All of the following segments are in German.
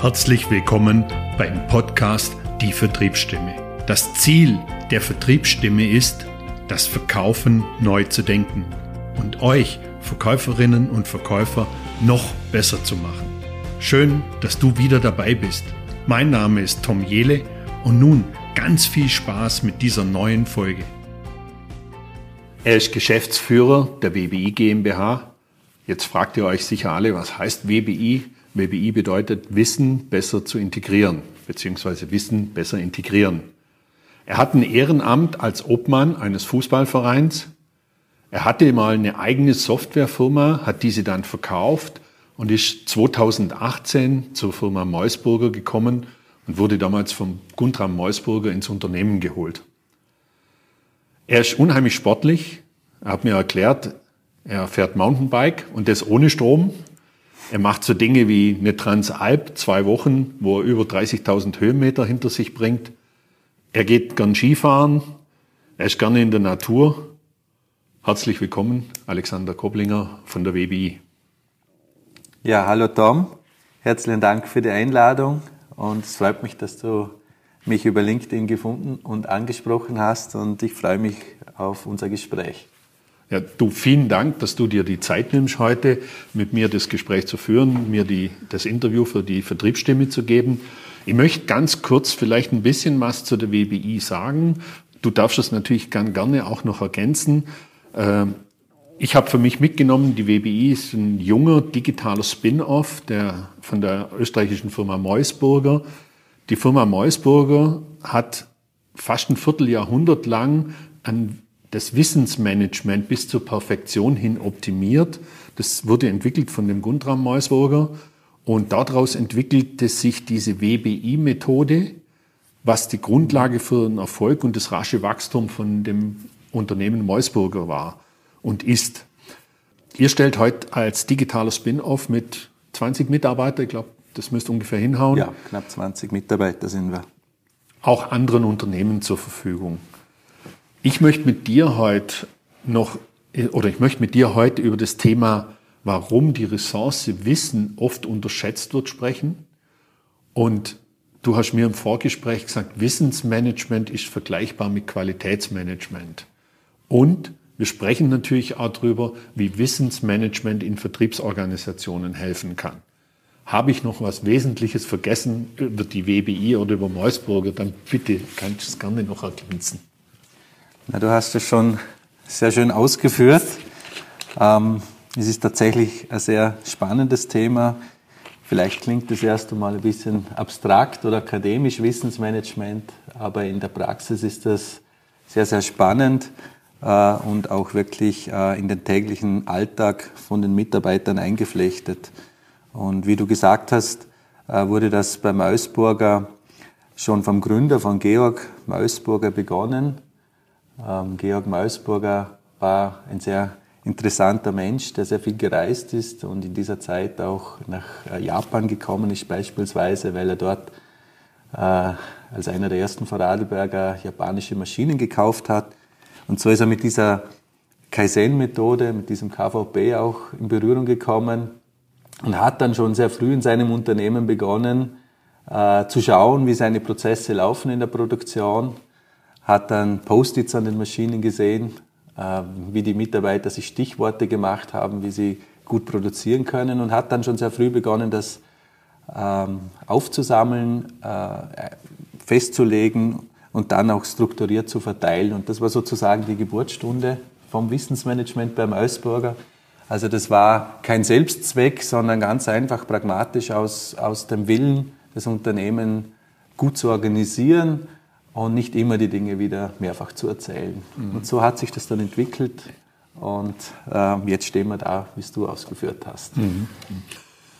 Herzlich willkommen beim Podcast Die Vertriebsstimme. Das Ziel der Vertriebsstimme ist, das Verkaufen neu zu denken und euch Verkäuferinnen und Verkäufer noch besser zu machen. Schön, dass du wieder dabei bist. Mein Name ist Tom Jele und nun ganz viel Spaß mit dieser neuen Folge. Er ist Geschäftsführer der WBI GmbH. Jetzt fragt ihr euch sicher alle, was heißt WBI? WBI bedeutet Wissen besser zu integrieren, beziehungsweise Wissen besser integrieren. Er hat ein Ehrenamt als Obmann eines Fußballvereins. Er hatte mal eine eigene Softwarefirma, hat diese dann verkauft und ist 2018 zur Firma Meusburger gekommen und wurde damals vom Guntram Meusburger ins Unternehmen geholt. Er ist unheimlich sportlich. Er hat mir erklärt, er fährt Mountainbike und das ohne Strom. Er macht so Dinge wie eine Transalp, zwei Wochen, wo er über 30.000 Höhenmeter hinter sich bringt. Er geht gern Skifahren. Er ist gerne in der Natur. Herzlich willkommen, Alexander Koblinger von der WBI. Ja, hallo Tom. Herzlichen Dank für die Einladung und es freut mich, dass du mich über LinkedIn gefunden und angesprochen hast und ich freue mich auf unser Gespräch. Ja, du, vielen Dank, dass du dir die Zeit nimmst, heute mit mir das Gespräch zu führen, mir die, das Interview für die Vertriebsstimme zu geben. Ich möchte ganz kurz vielleicht ein bisschen was zu der WBI sagen. Du darfst es natürlich gern, gerne auch noch ergänzen. Ähm, ich habe für mich mitgenommen, die WBI ist ein junger digitaler Spin-off der, von der österreichischen Firma Meusburger. Die Firma Meusburger hat fast ein Vierteljahrhundert lang an das Wissensmanagement bis zur Perfektion hin optimiert. Das wurde entwickelt von dem Guntram Meusburger und daraus entwickelte sich diese WBI-Methode, was die Grundlage für den Erfolg und das rasche Wachstum von dem Unternehmen Meusburger war und ist. Ihr stellt heute als digitaler Spin-off mit 20 Mitarbeitern, ich glaube, das müsste ungefähr hinhauen. Ja, knapp 20 Mitarbeiter sind wir. Auch anderen Unternehmen zur Verfügung. Ich möchte mit dir heute noch, oder ich möchte mit dir heute über das Thema, warum die Ressource Wissen oft unterschätzt wird, sprechen. Und du hast mir im Vorgespräch gesagt, Wissensmanagement ist vergleichbar mit Qualitätsmanagement. Und wir sprechen natürlich auch darüber, wie Wissensmanagement in Vertriebsorganisationen helfen kann. Habe ich noch was Wesentliches vergessen über die WBI oder über Meusburger, dann bitte kannst du es gerne noch ergänzen. Na, du hast es schon sehr schön ausgeführt. Ähm, es ist tatsächlich ein sehr spannendes Thema. Vielleicht klingt es erst einmal ein bisschen abstrakt oder akademisch, Wissensmanagement, aber in der Praxis ist das sehr, sehr spannend äh, und auch wirklich äh, in den täglichen Alltag von den Mitarbeitern eingeflechtet. Und wie du gesagt hast, äh, wurde das bei Mausburger schon vom Gründer von Georg Mausburger begonnen. Ähm, Georg Mausburger war ein sehr interessanter Mensch, der sehr viel gereist ist und in dieser Zeit auch nach äh, Japan gekommen ist, beispielsweise, weil er dort äh, als einer der ersten Vorarlberger japanische Maschinen gekauft hat. Und so ist er mit dieser Kaizen-Methode, mit diesem KVP auch in Berührung gekommen und hat dann schon sehr früh in seinem Unternehmen begonnen, äh, zu schauen, wie seine Prozesse laufen in der Produktion, hat dann Post-its an den Maschinen gesehen, äh, wie die Mitarbeiter sich Stichworte gemacht haben, wie sie gut produzieren können und hat dann schon sehr früh begonnen, das ähm, aufzusammeln, äh, festzulegen und dann auch strukturiert zu verteilen. Und das war sozusagen die Geburtsstunde vom Wissensmanagement beim Eusburger. Also das war kein Selbstzweck, sondern ganz einfach pragmatisch aus, aus dem Willen, das Unternehmen gut zu organisieren und nicht immer die Dinge wieder mehrfach zu erzählen. Mhm. Und so hat sich das dann entwickelt und äh, jetzt stehen wir da, wie es du ausgeführt hast. Mhm.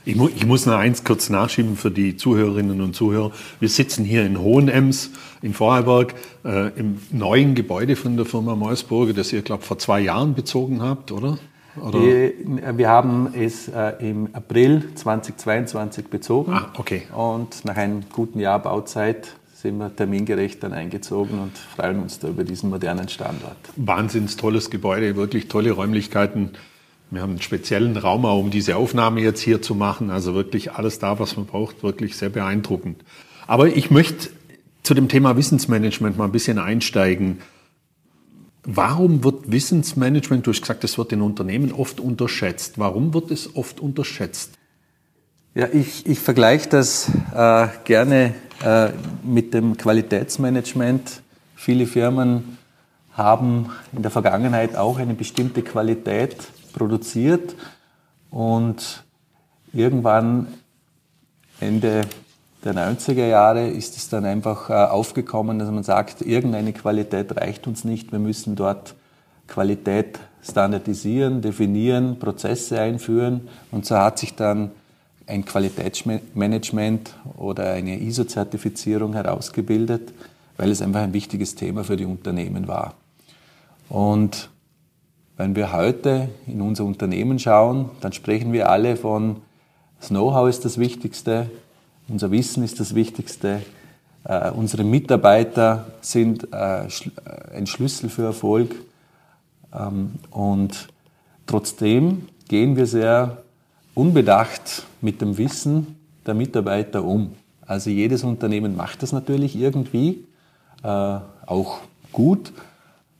Ich, mu ich, muss noch eins kurz nachschieben für die Zuhörerinnen und Zuhörer. Wir sitzen hier in Hohenems in Vorarlberg äh, im neuen Gebäude von der Firma Meusburger, das ihr, glaube vor zwei Jahren bezogen habt, oder? oder? Wir haben es äh, im April 2022 bezogen. Ah, okay. Und nach einem guten Jahr Bauzeit sind wir termingerecht dann eingezogen und freuen uns da über diesen modernen Standort. Wahnsinns tolles Gebäude, wirklich tolle Räumlichkeiten. Wir haben einen speziellen Raum, um diese Aufnahme jetzt hier zu machen. Also wirklich alles da, was man braucht, wirklich sehr beeindruckend. Aber ich möchte zu dem Thema Wissensmanagement mal ein bisschen einsteigen. Warum wird Wissensmanagement, du hast gesagt, es wird in Unternehmen oft unterschätzt. Warum wird es oft unterschätzt? Ja, ich, ich vergleiche das äh, gerne äh, mit dem Qualitätsmanagement. Viele Firmen haben in der Vergangenheit auch eine bestimmte Qualität produziert und irgendwann Ende der 90er Jahre ist es dann einfach äh, aufgekommen, dass man sagt, irgendeine Qualität reicht uns nicht, wir müssen dort Qualität standardisieren, definieren, Prozesse einführen und so hat sich dann ein Qualitätsmanagement oder eine ISO-Zertifizierung herausgebildet, weil es einfach ein wichtiges Thema für die Unternehmen war. Und wenn wir heute in unser Unternehmen schauen, dann sprechen wir alle von, das Know-how ist das Wichtigste, unser Wissen ist das Wichtigste. Äh, unsere Mitarbeiter sind äh, ein Schlüssel für Erfolg. Ähm, und trotzdem gehen wir sehr unbedacht mit dem Wissen der Mitarbeiter um. Also jedes Unternehmen macht das natürlich irgendwie, äh, auch gut,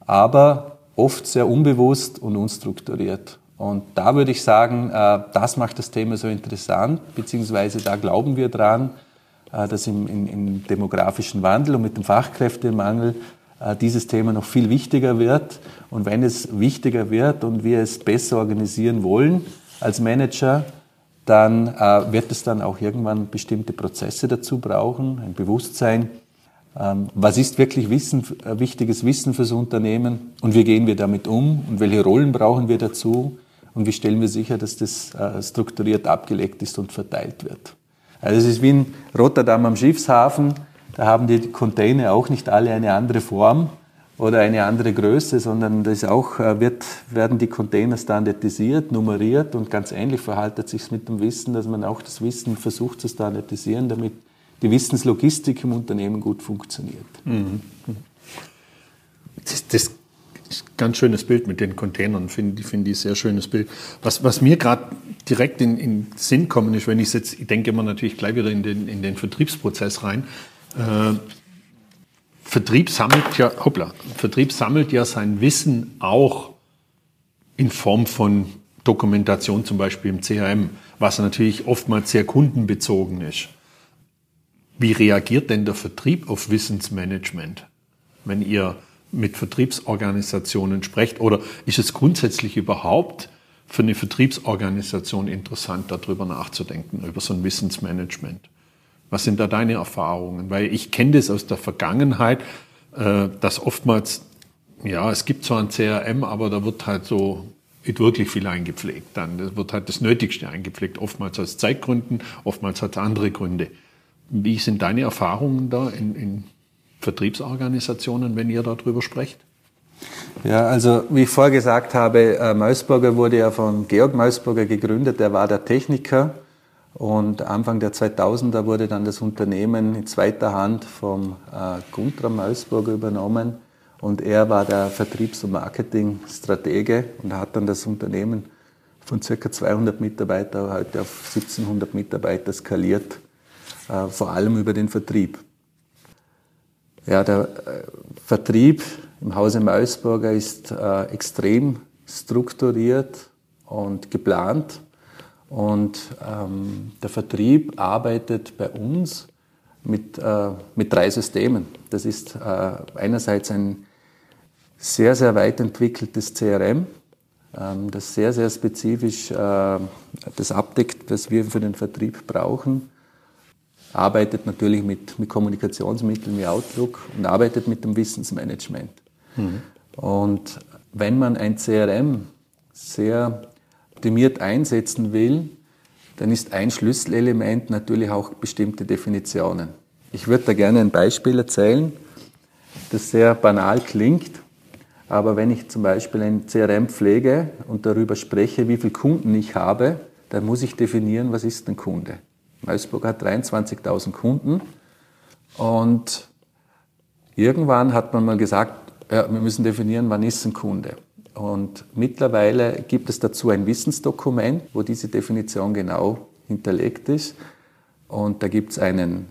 aber oft sehr unbewusst und unstrukturiert. Und da würde ich sagen, äh, das macht das Thema so interessant, beziehungsweise da glauben wir dran, äh, dass im, im, im demografischen Wandel und mit dem Fachkräftemangel äh, dieses Thema noch viel wichtiger wird. Und wenn es wichtiger wird und wir es besser organisieren wollen als Manager, dann wird es dann auch irgendwann bestimmte Prozesse dazu brauchen, ein Bewusstsein. Ähm, was ist wirklich Wissen, wichtiges Wissen fürs Unternehmen und wie gehen wir damit um und welche Rollen brauchen wir dazu? und wie stellen wir sicher, dass das äh, strukturiert abgelegt ist und verteilt wird. Also es ist wie in Rotterdam am Schiffshafen, da haben die Container auch nicht alle eine andere Form oder eine andere Größe, sondern das auch, äh, wird, werden die Container standardisiert, nummeriert und ganz ähnlich verhaltet sich mit dem Wissen, dass man auch das Wissen versucht zu standardisieren, damit die Wissenslogistik im Unternehmen gut funktioniert. Mhm. Das, das ganz schönes Bild mit den Containern, finde find ich sehr schönes Bild. Was, was mir gerade direkt in, in Sinn kommen ist, wenn ich jetzt, ich denke immer natürlich gleich wieder in den, in den Vertriebsprozess rein. Äh, Vertrieb sammelt ja, hoppla, Vertrieb sammelt ja sein Wissen auch in Form von Dokumentation, zum Beispiel im CRM, was natürlich oftmals sehr kundenbezogen ist. Wie reagiert denn der Vertrieb auf Wissensmanagement? Wenn ihr mit Vertriebsorganisationen sprecht? Oder ist es grundsätzlich überhaupt für eine Vertriebsorganisation interessant, darüber nachzudenken, über so ein Wissensmanagement? Was sind da deine Erfahrungen? Weil ich kenne das aus der Vergangenheit, äh, dass oftmals, ja, es gibt zwar ein CRM, aber da wird halt so nicht wirklich viel eingepflegt. Dann wird halt das Nötigste eingepflegt, oftmals aus Zeitgründen, oftmals aus andere Gründe. Wie sind deine Erfahrungen da in, in Vertriebsorganisationen, wenn ihr darüber sprecht? Ja, also wie ich vorher gesagt habe, äh, Meusburger wurde ja von Georg Meusburger gegründet, der war der Techniker und Anfang der 2000er wurde dann das Unternehmen in zweiter Hand vom äh, Guntram Meusburger übernommen und er war der Vertriebs- und Marketingstratege und hat dann das Unternehmen von ca. 200 Mitarbeiter heute auf 1700 Mitarbeiter skaliert, äh, vor allem über den Vertrieb. Ja, der äh, Vertrieb im Hause Meusburger ist äh, extrem strukturiert und geplant. Und ähm, der Vertrieb arbeitet bei uns mit, äh, mit drei Systemen. Das ist äh, einerseits ein sehr, sehr weit entwickeltes CRM, ähm, das sehr, sehr spezifisch äh, das abdeckt, was wir für den Vertrieb brauchen arbeitet natürlich mit, mit Kommunikationsmitteln wie Outlook und arbeitet mit dem Wissensmanagement. Mhm. Und wenn man ein CRM sehr optimiert einsetzen will, dann ist ein Schlüsselelement natürlich auch bestimmte Definitionen. Ich würde da gerne ein Beispiel erzählen, das sehr banal klingt, aber wenn ich zum Beispiel ein CRM pflege und darüber spreche, wie viele Kunden ich habe, dann muss ich definieren, was ist ein Kunde. Meisburg hat 23.000 Kunden und irgendwann hat man mal gesagt, ja, wir müssen definieren, wann ist ein Kunde. Und mittlerweile gibt es dazu ein Wissensdokument, wo diese Definition genau hinterlegt ist. Und da gibt es einen,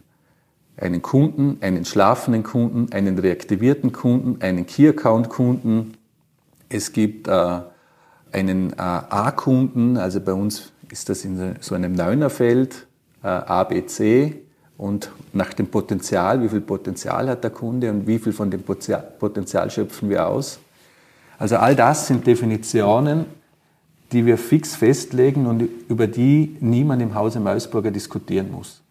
einen Kunden, einen schlafenden Kunden, einen reaktivierten Kunden, einen Key-Account-Kunden. Es gibt äh, einen äh, A-Kunden, also bei uns ist das in so einem Neunerfeld, äh, A, B, C und nach dem Potenzial, wie viel Potenzial hat der Kunde und wie viel von dem Potenzial schöpfen wir aus. Also all das sind Definitionen, die wir fix festlegen und über die niemand im Hause Mausburger diskutieren muss.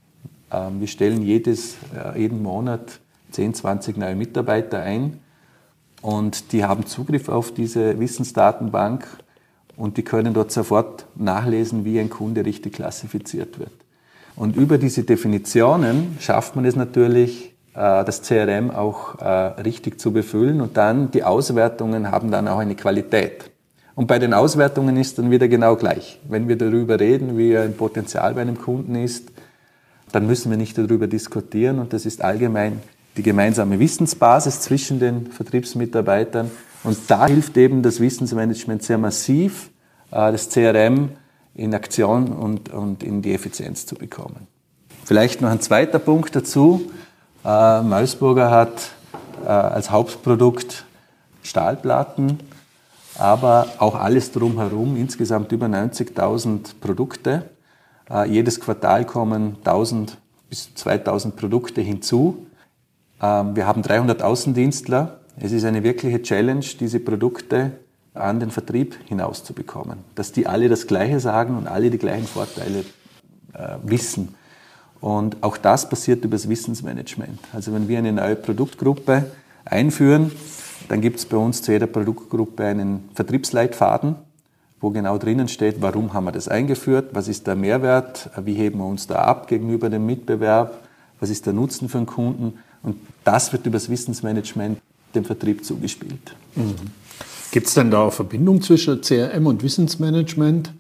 Ähm, wir stellen jedes, äh, jeden Monat 10, 20 neue Mitarbeiter ein und die haben Zugriff auf diese Wissensdatenbank und die können dort sofort nachlesen, wie ein Kunde richtig klassifiziert wird. Und über diese Definitionen schafft man es natürlich, das CRM auch äh, richtig zu befüllen und dann die Auswertungen haben dann auch eine Qualität. Und bei den Auswertungen ist dann wieder genau gleich. Wenn wir darüber reden, wie ein Potenzial bei einem Kunden ist, dann müssen wir nicht darüber diskutieren und das ist allgemein die gemeinsame Wissensbasis zwischen den Vertriebsmitarbeitern. Und da hilft eben das Wissensmanagement sehr massiv, äh, das CRM in Aktion und, und in die Effizienz zu bekommen. Vielleicht noch ein zweiter Punkt dazu. Äh, Mausburger hat äh, als Hauptprodukt Stahlplatten, aber auch alles drumherum, insgesamt über 90.000 Produkte. Äh, jedes Quartal kommen 1.000 bis 2.000 Produkte hinzu. Ähm, wir haben 300 Außendienstler. Es ist eine wirkliche Challenge, diese Produkte an den Vertrieb hinauszubekommen. Dass die alle das Gleiche sagen und alle die gleichen Vorteile äh, wissen. Und auch das passiert über das Wissensmanagement. Also wenn wir eine neue Produktgruppe einführen, dann gibt es bei uns zu jeder Produktgruppe einen Vertriebsleitfaden, wo genau drinnen steht, warum haben wir das eingeführt, was ist der Mehrwert, wie heben wir uns da ab gegenüber dem Mitbewerb, was ist der Nutzen für den Kunden. Und das wird über das Wissensmanagement dem Vertrieb zugespielt. Mhm. Gibt es denn da eine Verbindung zwischen CRM und Wissensmanagement,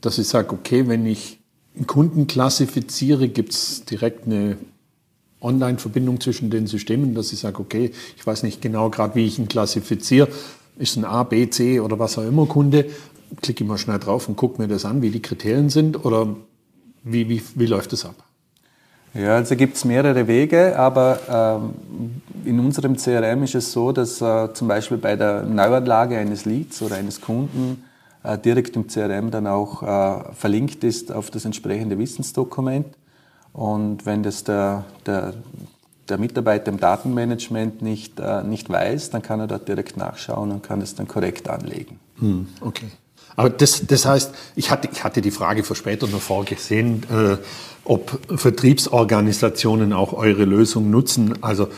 dass ich sage, okay, wenn ich Kunden klassifiziere, gibt es direkt eine Online-Verbindung zwischen den Systemen, dass ich sage, okay, ich weiß nicht genau gerade, wie ich ihn klassifiziere, ist ein A, B, C oder was auch immer Kunde, klicke ich mal schnell drauf und gucke mir das an, wie die Kriterien sind oder wie, wie, wie läuft das ab? Ja, also gibt es mehrere Wege, aber ähm, in unserem CRM ist es so, dass äh, zum Beispiel bei der Neuanlage eines Leads oder eines Kunden direkt im CRM dann auch äh, verlinkt ist auf das entsprechende Wissensdokument. Und wenn das der, der, der Mitarbeiter im Datenmanagement nicht, äh, nicht weiß, dann kann er dort direkt nachschauen und kann es dann korrekt anlegen. Hm, okay. Aber das, das heißt, ich hatte, ich hatte die Frage für später noch vorgesehen, äh, ob Vertriebsorganisationen auch eure Lösung nutzen. Also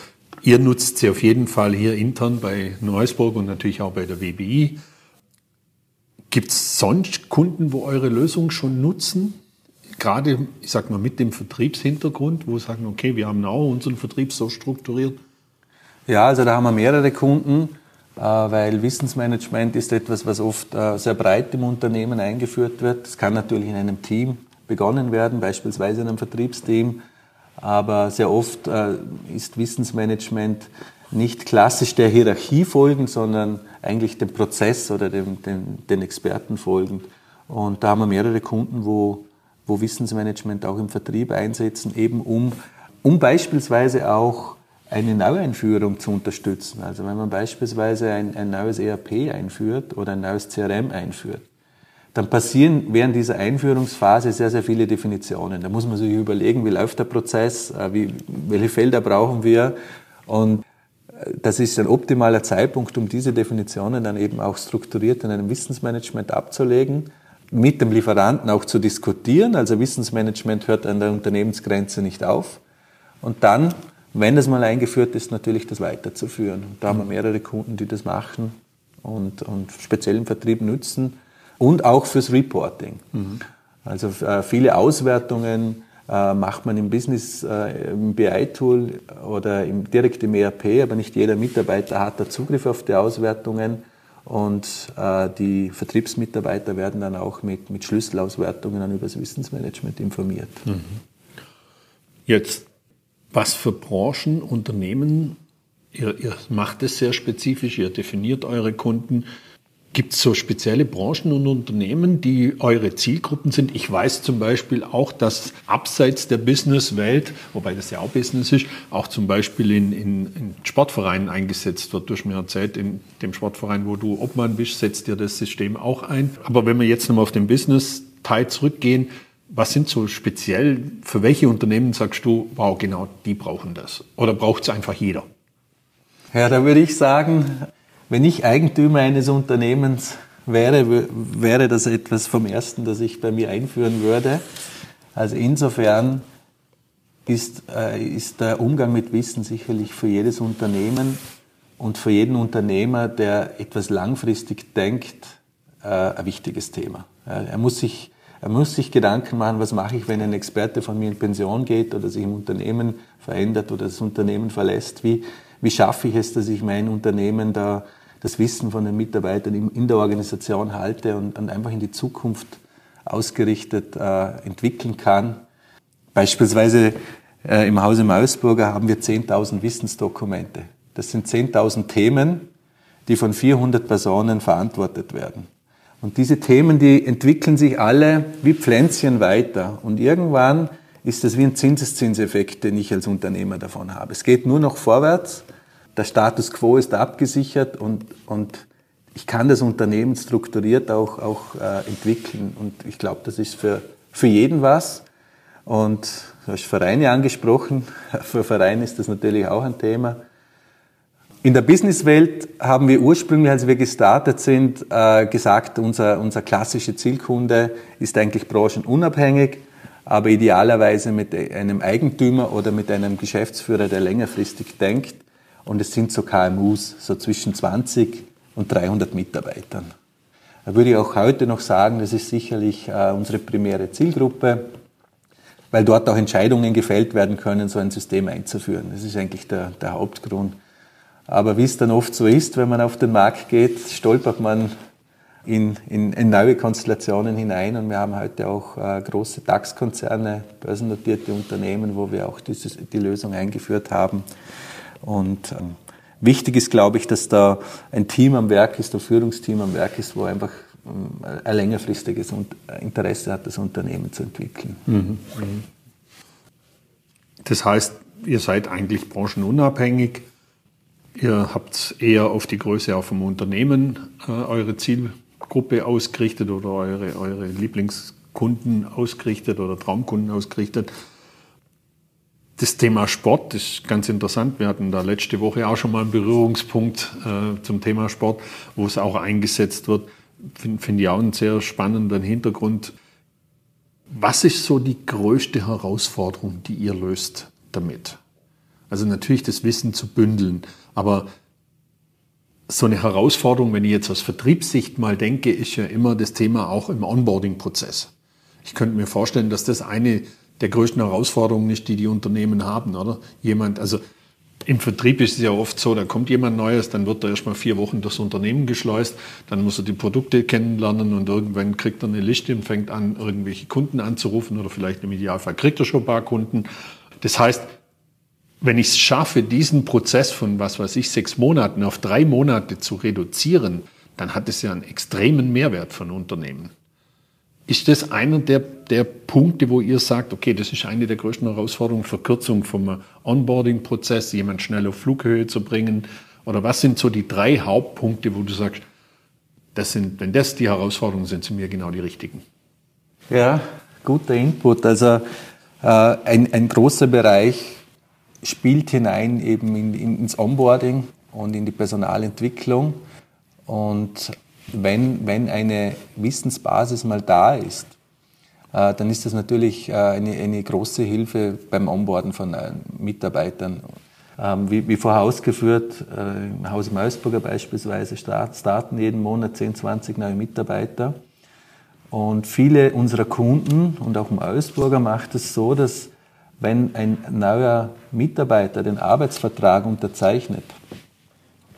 ihr nutzt sie auf jeden Fall hier intern bei Neusburg und natürlich auch bei der WBI. Gibt es sonst Kunden, wo eure Lösung schon nutzen? Gerade, ich sag mal, mit dem Vertriebshintergrund, wo sagen, okay, wir haben auch unseren Vertrieb so strukturiert. Ja, also da haben wir mehrere Kunden. Äh, weil Wissensmanagement ist etwas, was oft äh, sehr breit im Unternehmen eingeführt wird. Es kann natürlich in einem Team begonnen werden, beispielsweise in einem Vertriebsteam, aber sehr oft äh, ist Wissensmanagement nicht klassisch der Hierarchie folgend, sondern eigentlich dem Prozess oder dem, dem, den Experten folgend. Und da haben wir mehrere Kunden, wo, wo Wissensmanagement auch im Vertrieb einsetzen, eben um, um beispielsweise auch eine Neueinführung zu unterstützen. Also wenn man beispielsweise ein, ein neues ERP einführt oder ein neues CRM einführt, dann passieren während dieser Einführungsphase sehr, sehr viele Definitionen. Da muss man sich überlegen, wie läuft der Prozess, äh, wie, welche Felder brauchen wir. Und das ist ein optimaler Zeitpunkt, um diese Definitionen dann eben auch strukturiert in einem Wissensmanagement abzulegen, mit dem Lieferanten auch zu diskutieren. Also Wissensmanagement hört an der Unternehmensgrenze nicht auf. Und dann wenn das mal eingeführt ist, natürlich das weiterzuführen. Und da haben wir mehrere Kunden, die das machen und, und speziell im Vertrieb nutzen und auch fürs Reporting. Mhm. Also äh, viele Auswertungen macht man im Business, äh, im BI-Tool oder im, direkt im ERP, aber nicht jeder Mitarbeiter hat da Zugriff auf die Auswertungen und äh, die Vertriebsmitarbeiter werden dann auch mit, mit Schlüsselauswertungen dann über das Wissensmanagement informiert. Mhm. Jetzt was für Branchen, Unternehmen, ihr, ihr macht es sehr spezifisch, ihr definiert eure Kunden. Gibt es so spezielle Branchen und Unternehmen, die eure Zielgruppen sind? Ich weiß zum Beispiel auch, dass abseits der Businesswelt, wobei das ja auch Business ist, auch zum Beispiel in, in, in Sportvereinen eingesetzt wird. Du hast mir erzählt, in dem Sportverein, wo du Obmann bist, setzt dir das System auch ein. Aber wenn wir jetzt nochmal auf den Business-Teil zurückgehen, was sind so speziell, für welche Unternehmen sagst du, wow, genau, die brauchen das? Oder braucht es einfach jeder? Ja, da würde ich sagen, wenn ich Eigentümer eines Unternehmens wäre, wäre das etwas vom Ersten, das ich bei mir einführen würde. Also insofern ist, äh, ist der Umgang mit Wissen sicherlich für jedes Unternehmen und für jeden Unternehmer, der etwas langfristig denkt, äh, ein wichtiges Thema. Er muss sich er muss sich Gedanken machen, was mache ich, wenn ein Experte von mir in Pension geht oder sich im Unternehmen verändert oder das Unternehmen verlässt. Wie, wie schaffe ich es, dass ich mein Unternehmen da das Wissen von den Mitarbeitern in der Organisation halte und, einfach in die Zukunft ausgerichtet äh, entwickeln kann. Beispielsweise äh, im Hause Mausburger haben wir 10.000 Wissensdokumente. Das sind 10.000 Themen, die von 400 Personen verantwortet werden. Und diese Themen, die entwickeln sich alle wie Pflänzchen weiter. Und irgendwann ist das wie ein Zinseszinseffekt, den ich als Unternehmer davon habe. Es geht nur noch vorwärts der Status quo ist abgesichert und, und ich kann das Unternehmen strukturiert auch, auch äh, entwickeln. Und ich glaube, das ist für, für jeden was. Und du hast Vereine angesprochen. Für Vereine ist das natürlich auch ein Thema. In der Businesswelt haben wir ursprünglich, als wir gestartet sind, äh, gesagt, unser, unser klassischer Zielkunde ist eigentlich branchenunabhängig, aber idealerweise mit einem Eigentümer oder mit einem Geschäftsführer, der längerfristig denkt und es sind so KMUs, so zwischen 20 und 300 Mitarbeitern. Da würde ich auch heute noch sagen, das ist sicherlich äh, unsere primäre Zielgruppe, weil dort auch Entscheidungen gefällt werden können, so ein System einzuführen. Das ist eigentlich der, der Hauptgrund. Aber wie es dann oft so ist, wenn man auf den Markt geht, stolpert man in, in, in neue Konstellationen hinein. Und wir haben heute auch äh, große DAX-Konzerne, börsennotierte Unternehmen, wo wir auch dieses, die Lösung eingeführt haben. Und ähm, wichtig ist, glaube ich, dass da ein Team am Werk ist, ein Führungsteam am Werk ist, wo einfach ähm, ein längerfristiges Interesse hat, das Unternehmen zu entwickeln. Mhm. Mhm. Das heißt, ihr seid eigentlich branchenunabhängig. Ihr habt eher auf die Größe auch vom Unternehmen äh, eure Zielgruppe ausgerichtet oder eure, eure Lieblingskunden ausgerichtet oder Traumkunden ausgerichtet. Das Thema Sport ist ganz interessant. Wir hatten da letzte Woche auch schon mal einen Berührungspunkt äh, zum Thema Sport, wo es auch eingesetzt wird. Finde find ich auch einen sehr spannenden Hintergrund. Was ist so die größte Herausforderung, die ihr löst damit? Also natürlich das Wissen zu bündeln, aber so eine Herausforderung, wenn ich jetzt aus Vertriebssicht mal denke, ist ja immer das Thema auch im Onboarding-Prozess. Ich könnte mir vorstellen, dass das eine der größten Herausforderungen ist, die die Unternehmen haben, oder? Jemand, also im Vertrieb ist es ja oft so, da kommt jemand Neues, dann wird er erstmal vier Wochen durchs Unternehmen geschleust, dann muss er die Produkte kennenlernen und irgendwann kriegt er eine Liste und fängt an, irgendwelche Kunden anzurufen oder vielleicht im Idealfall kriegt er schon ein paar Kunden. Das heißt, wenn ich es schaffe, diesen Prozess von, was weiß ich, sechs Monaten auf drei Monate zu reduzieren, dann hat es ja einen extremen Mehrwert von Unternehmen. Ist das einer der, der Punkte, wo ihr sagt, okay, das ist eine der größten Herausforderungen, Verkürzung vom Onboarding-Prozess, jemand schnell auf Flughöhe zu bringen? Oder was sind so die drei Hauptpunkte, wo du sagst, das sind, wenn das die Herausforderungen sind, sind mir genau die richtigen? Ja, guter Input. Also äh, ein, ein großer Bereich spielt hinein eben in, in, ins Onboarding und in die Personalentwicklung. Und wenn, wenn eine Wissensbasis mal da ist, äh, dann ist das natürlich äh, eine, eine große Hilfe beim Onboarden von äh, Mitarbeitern. Ähm, wie, wie vorher ausgeführt, im Haus Meusburger beispielsweise starten jeden Monat 10, 20 neue Mitarbeiter. Und viele unserer Kunden und auch Meusburger macht es so, dass wenn ein neuer Mitarbeiter den Arbeitsvertrag unterzeichnet,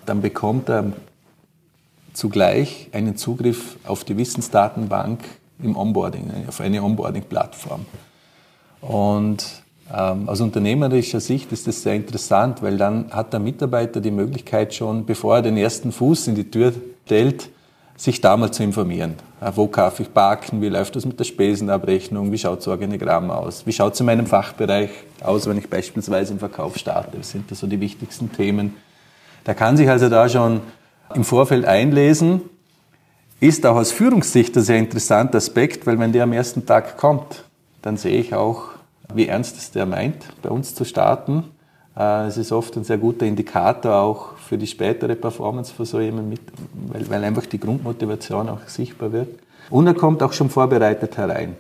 dann bekommt er zugleich einen Zugriff auf die Wissensdatenbank im Onboarding, auf eine Onboarding-Plattform. Und ähm, aus unternehmerischer Sicht ist das sehr interessant, weil dann hat der Mitarbeiter die Möglichkeit schon, bevor er den ersten Fuß in die Tür stellt, sich da mal zu informieren. Wo kaufe ich Baken? Wie läuft das mit der Spesenabrechnung? Wie schaut das Organigramm aus? Wie schaut es in meinem Fachbereich aus, wenn ich beispielsweise im Verkauf starte? Das sind das so die wichtigsten Themen. Da kann sich also da schon im Vorfeld einlesen. Ist auch aus Führungssicht ein sehr interessanter Aspekt, weil wenn der am ersten Tag kommt, dann sehe ich auch, wie ernst es der meint, bei uns zu starten. Äh, es ist oft ein sehr guter Indikator auch für die spätere Performance von so jemandem, weil, weil einfach die Grundmotivation auch sichtbar wird. Und er kommt auch schon vorbereitet herein.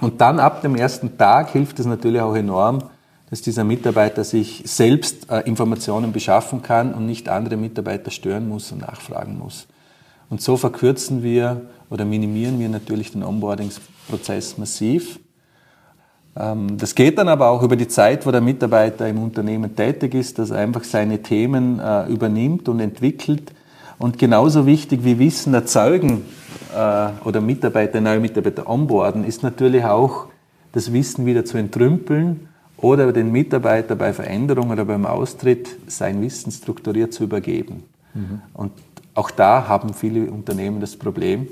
Und dann ab dem ersten Tag hilft es natürlich auch enorm, dass dieser Mitarbeiter sich selbst äh, Informationen beschaffen kann und nicht andere Mitarbeiter stören muss und nachfragen muss. Und so verkürzen wir oder minimieren wir natürlich den Onboardingsprozess massiv. Ähm, das geht dann aber auch über die Zeit, wo der Mitarbeiter im Unternehmen tätig ist, dass er einfach seine Themen äh, übernimmt und entwickelt. Und genauso wichtig wie Wissen erzeugen äh, oder Mitarbeiter, neue Mitarbeiter onboarden, ist natürlich auch das Wissen wieder zu entrümpeln oder den Mitarbeiter bei Veränderung oder beim Austritt sein Wissen strukturiert zu übergeben. Mhm. Und auch da haben viele Unternehmen das Problem,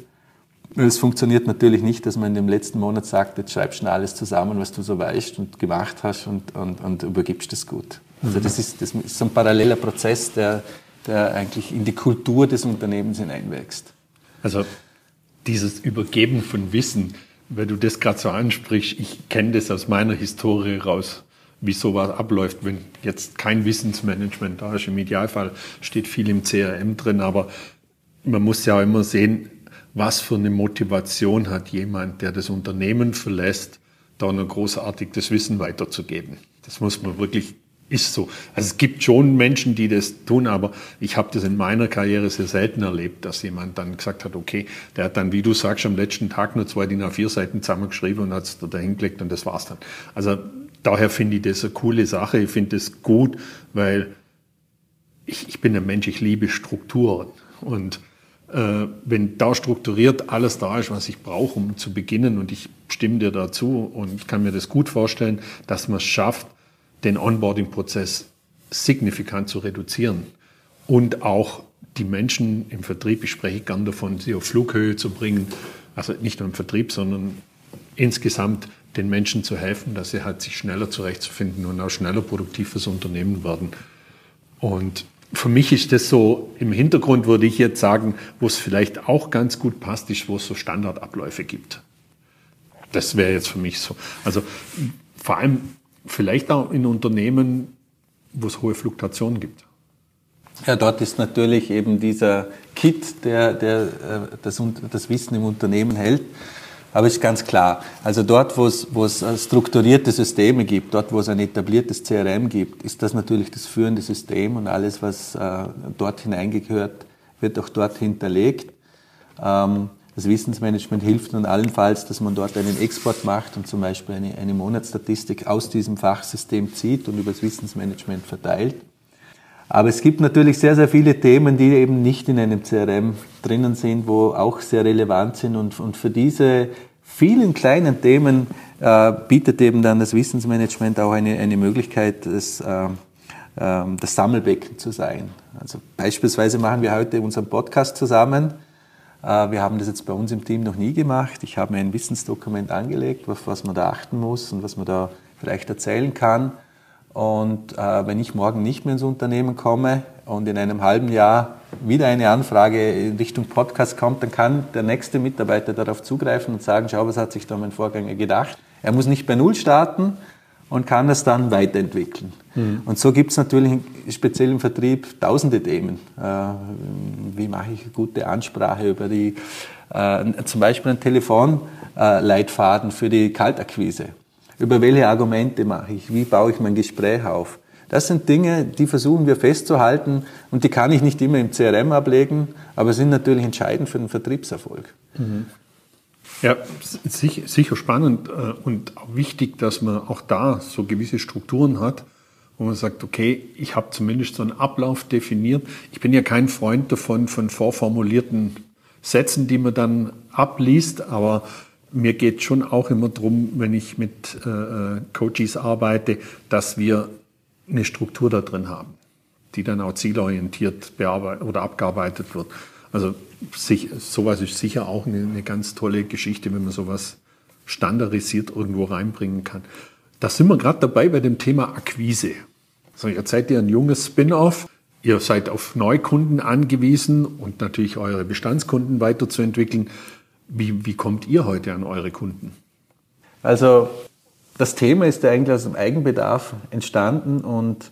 es funktioniert natürlich nicht, dass man in dem letzten Monat sagt, jetzt schreibst du alles zusammen, was du so weißt und gemacht hast und, und, und übergibst es gut. Also das ist, das ist so ein paralleler Prozess, der, der eigentlich in die Kultur des Unternehmens hineinwächst. Also dieses Übergeben von Wissen, wenn du das gerade so ansprichst, ich kenne das aus meiner Historie raus, wie sowas abläuft, wenn jetzt kein Wissensmanagement da ist. Im Idealfall steht viel im CRM drin, aber man muss ja auch immer sehen, was für eine Motivation hat jemand, der das Unternehmen verlässt, da noch großartig Wissen weiterzugeben. Das muss man wirklich, ist so. Also es gibt schon Menschen, die das tun, aber ich habe das in meiner Karriere sehr selten erlebt, dass jemand dann gesagt hat, okay, der hat dann, wie du sagst, am letzten Tag nur zwei DIN A4 Seiten zusammengeschrieben und hat es da dahingelegt und das war's dann. Also daher finde ich das eine coole Sache. Ich finde das gut, weil ich, ich bin ein Mensch, ich liebe Strukturen und äh, wenn da strukturiert alles da ist, was ich brauche, um zu beginnen, und ich stimme dir dazu und kann mir das gut vorstellen, dass man es schafft, den Onboarding-Prozess signifikant zu reduzieren und auch die Menschen im Vertrieb, ich spreche gern davon, sie auf Flughöhe zu bringen, also nicht nur im Vertrieb, sondern insgesamt den Menschen zu helfen, dass sie halt sich schneller zurechtzufinden und auch schneller produktiv fürs Unternehmen werden. Und für mich ist das so, im Hintergrund würde ich jetzt sagen, wo es vielleicht auch ganz gut passt, ist, wo es so Standardabläufe gibt. Das wäre jetzt für mich so. Also vor allem vielleicht auch in Unternehmen, wo es hohe Fluktuationen gibt. Ja, dort ist natürlich eben dieser Kit, der, der äh, das, das Wissen im Unternehmen hält, aber ist ganz klar, also dort, wo es, wo es strukturierte Systeme gibt, dort, wo es ein etabliertes CRM gibt, ist das natürlich das führende System und alles, was äh, dort hineingehört, wird auch dort hinterlegt. Ähm, das Wissensmanagement hilft nun allenfalls, dass man dort einen Export macht und zum Beispiel eine, eine Monatsstatistik aus diesem Fachsystem zieht und über das Wissensmanagement verteilt. Aber es gibt natürlich sehr, sehr viele Themen, die eben nicht in einem CRM drinnen sind, wo auch sehr relevant sind. Und, und für diese vielen kleinen Themen äh, bietet eben dann das Wissensmanagement auch eine, eine Möglichkeit, das, äh, äh, das Sammelbecken zu sein. Also beispielsweise machen wir heute unseren Podcast zusammen. Äh, wir haben das jetzt bei uns im Team noch nie gemacht. Ich habe mir ein Wissensdokument angelegt, auf was man da achten muss und was man da vielleicht erzählen kann. Und äh, wenn ich morgen nicht mehr ins Unternehmen komme und in einem halben Jahr wieder eine Anfrage in Richtung Podcast kommt, dann kann der nächste Mitarbeiter darauf zugreifen und sagen, schau, was hat sich da mein Vorgänger gedacht. Er muss nicht bei Null starten und kann das dann weiterentwickeln. Mhm. Und so gibt es natürlich speziell im Vertrieb tausende Themen. Äh, wie mache ich gute Ansprache über die, äh, zum Beispiel einen Telefonleitfaden für die Kaltakquise über welche Argumente mache ich? Wie baue ich mein Gespräch auf? Das sind Dinge, die versuchen wir festzuhalten und die kann ich nicht immer im CRM ablegen, aber sind natürlich entscheidend für den Vertriebserfolg. Mhm. Ja, sicher spannend äh, und wichtig, dass man auch da so gewisse Strukturen hat, wo man sagt, okay, ich habe zumindest so einen Ablauf definiert. Ich bin ja kein Freund davon, von vorformulierten Sätzen, die man dann abliest, aber mir geht schon auch immer darum, wenn ich mit äh, äh, Coaches arbeite, dass wir eine Struktur da drin haben, die dann auch zielorientiert bearbeitet oder abgearbeitet wird. Also sich, sowas ist sicher auch eine, eine ganz tolle Geschichte, wenn man sowas standardisiert irgendwo reinbringen kann. Da sind wir gerade dabei bei dem Thema Akquise. Also jetzt seid ihr ein junges Spin-off. Ihr seid auf Neukunden angewiesen und natürlich eure Bestandskunden weiterzuentwickeln. Wie, wie kommt ihr heute an eure Kunden? Also das Thema ist ja eigentlich aus dem Eigenbedarf entstanden und,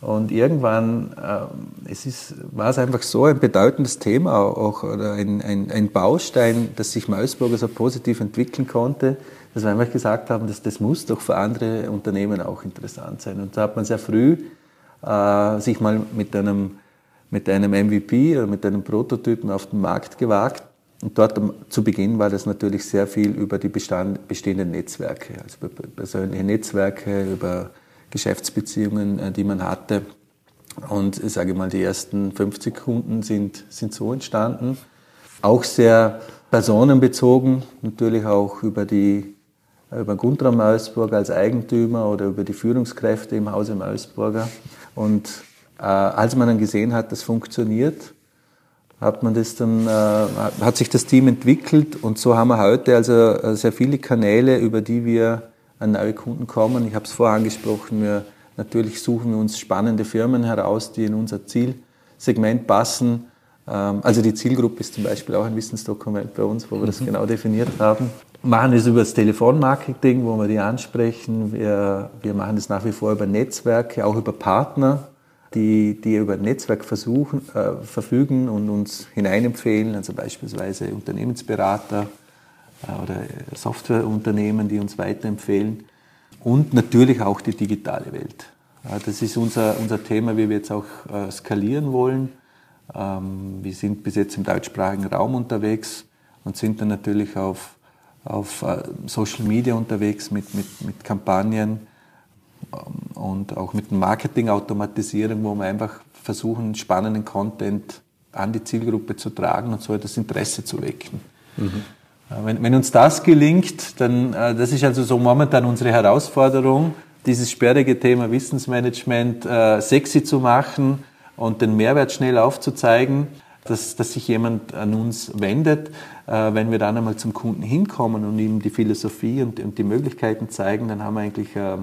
und irgendwann äh, es ist, war es einfach so ein bedeutendes Thema auch oder ein, ein, ein Baustein, dass sich Mausburger so positiv entwickeln konnte, dass wir einfach gesagt haben, dass das muss doch für andere Unternehmen auch interessant sein. Und da hat man sehr früh äh, sich mal mit einem, mit einem MVP oder mit einem Prototypen auf den Markt gewagt. Und dort zu Beginn war das natürlich sehr viel über die Bestand, bestehenden Netzwerke, also über persönliche Netzwerke, über Geschäftsbeziehungen, äh, die man hatte. Und ich sage mal, die ersten 50 Kunden sind, sind so entstanden. Auch sehr personenbezogen, natürlich auch über die über Guntram Mausburg als Eigentümer oder über die Führungskräfte im Hause Mausburger. Und äh, als man dann gesehen hat, das funktioniert, hat man das dann, äh, hat sich das Team entwickelt und so haben wir heute also äh, sehr viele Kanäle, über die wir an neue Kunden kommen. Ich habe es vorher angesprochen, wir natürlich suchen wir uns spannende Firmen heraus, die in unser Zielsegment passen. Ähm, also die Zielgruppe ist zum Beispiel auch ein Wissensdokument bei uns, wo wir das mhm. genau definiert haben machen es über das Telefonmarketing, wo wir die ansprechen. Wir, wir machen es nach wie vor über Netzwerke, auch über Partner, die, die über Netzwerk versuchen, äh, verfügen und uns hineinempfehlen, also beispielsweise Unternehmensberater oder Softwareunternehmen, die uns weiterempfehlen. Und natürlich auch die digitale Welt. Äh, das ist unser, unser Thema, wie wir jetzt auch äh, skalieren wollen. Ähm, wir sind bis jetzt im deutschsprachigen Raum unterwegs und sind dann natürlich auf auf äh, Social Media unterwegs mit, mit, mit Kampagnen ähm, und auch mit Marketing-Automatisierung, wo wir einfach versuchen, spannenden Content an die Zielgruppe zu tragen und so das Interesse zu wecken. Mhm. Wenn, wenn, uns das gelingt, dann, äh, das ist also so momentan unsere Herausforderung, dieses sperrige Thema Wissensmanagement äh, sexy zu machen und den Mehrwert schnell aufzuzeigen dass, dass sich jemand an uns wendet. Äh, wenn wir dann einmal zum Kunden hinkommen und ihm die Philosophie und, und die Möglichkeiten zeigen, dann haben wir eigentlich äh,